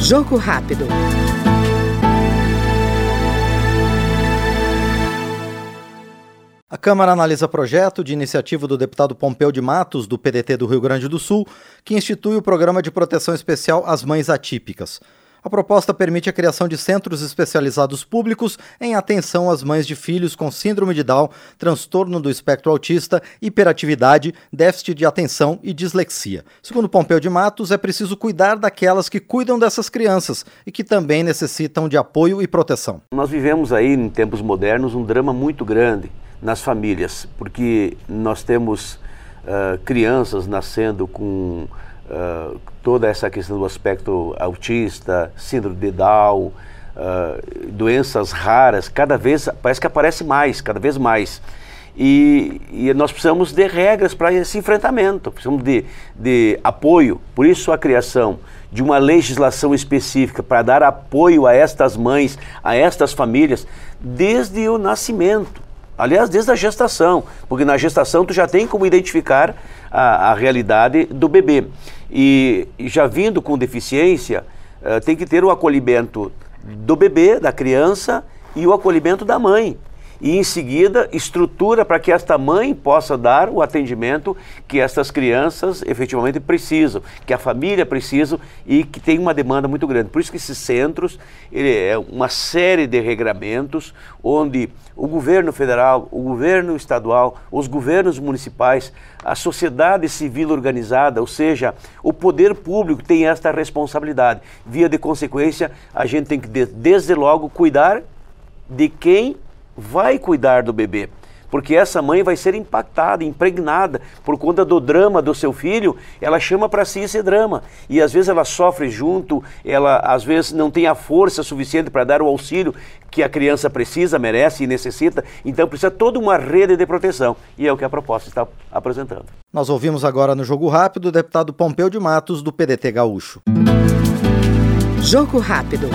Jogo rápido. A Câmara analisa projeto de iniciativa do deputado Pompeu de Matos, do PDT do Rio Grande do Sul, que institui o Programa de Proteção Especial às Mães Atípicas. A proposta permite a criação de centros especializados públicos em atenção às mães de filhos com síndrome de Down, transtorno do espectro autista, hiperatividade, déficit de atenção e dislexia. Segundo Pompeu de Matos, é preciso cuidar daquelas que cuidam dessas crianças e que também necessitam de apoio e proteção. Nós vivemos aí, em tempos modernos, um drama muito grande nas famílias, porque nós temos uh, crianças nascendo com uh, toda essa questão do aspecto autista, síndrome de Down, uh, doenças raras, cada vez parece que aparece mais, cada vez mais. E, e nós precisamos de regras para esse enfrentamento, precisamos de, de apoio. Por isso a criação de uma legislação específica para dar apoio a estas mães, a estas famílias, desde o nascimento. Aliás, desde a gestação, porque na gestação tu já tem como identificar a, a realidade do bebê. E, já vindo com deficiência, uh, tem que ter o acolhimento do bebê, da criança e o acolhimento da mãe e em seguida estrutura para que esta mãe possa dar o atendimento que estas crianças efetivamente precisam, que a família precisa e que tem uma demanda muito grande. Por isso que esses centros ele é uma série de regramentos onde o governo federal, o governo estadual, os governos municipais, a sociedade civil organizada, ou seja, o poder público tem esta responsabilidade. Via de consequência, a gente tem que desde logo cuidar de quem vai cuidar do bebê. Porque essa mãe vai ser impactada, impregnada por conta do drama do seu filho, ela chama para si esse drama. E às vezes ela sofre junto, ela às vezes não tem a força suficiente para dar o auxílio que a criança precisa, merece e necessita. Então precisa toda uma rede de proteção. E é o que a proposta está apresentando. Nós ouvimos agora no Jogo Rápido o deputado Pompeu de Matos, do PDT Gaúcho. Jogo Rápido.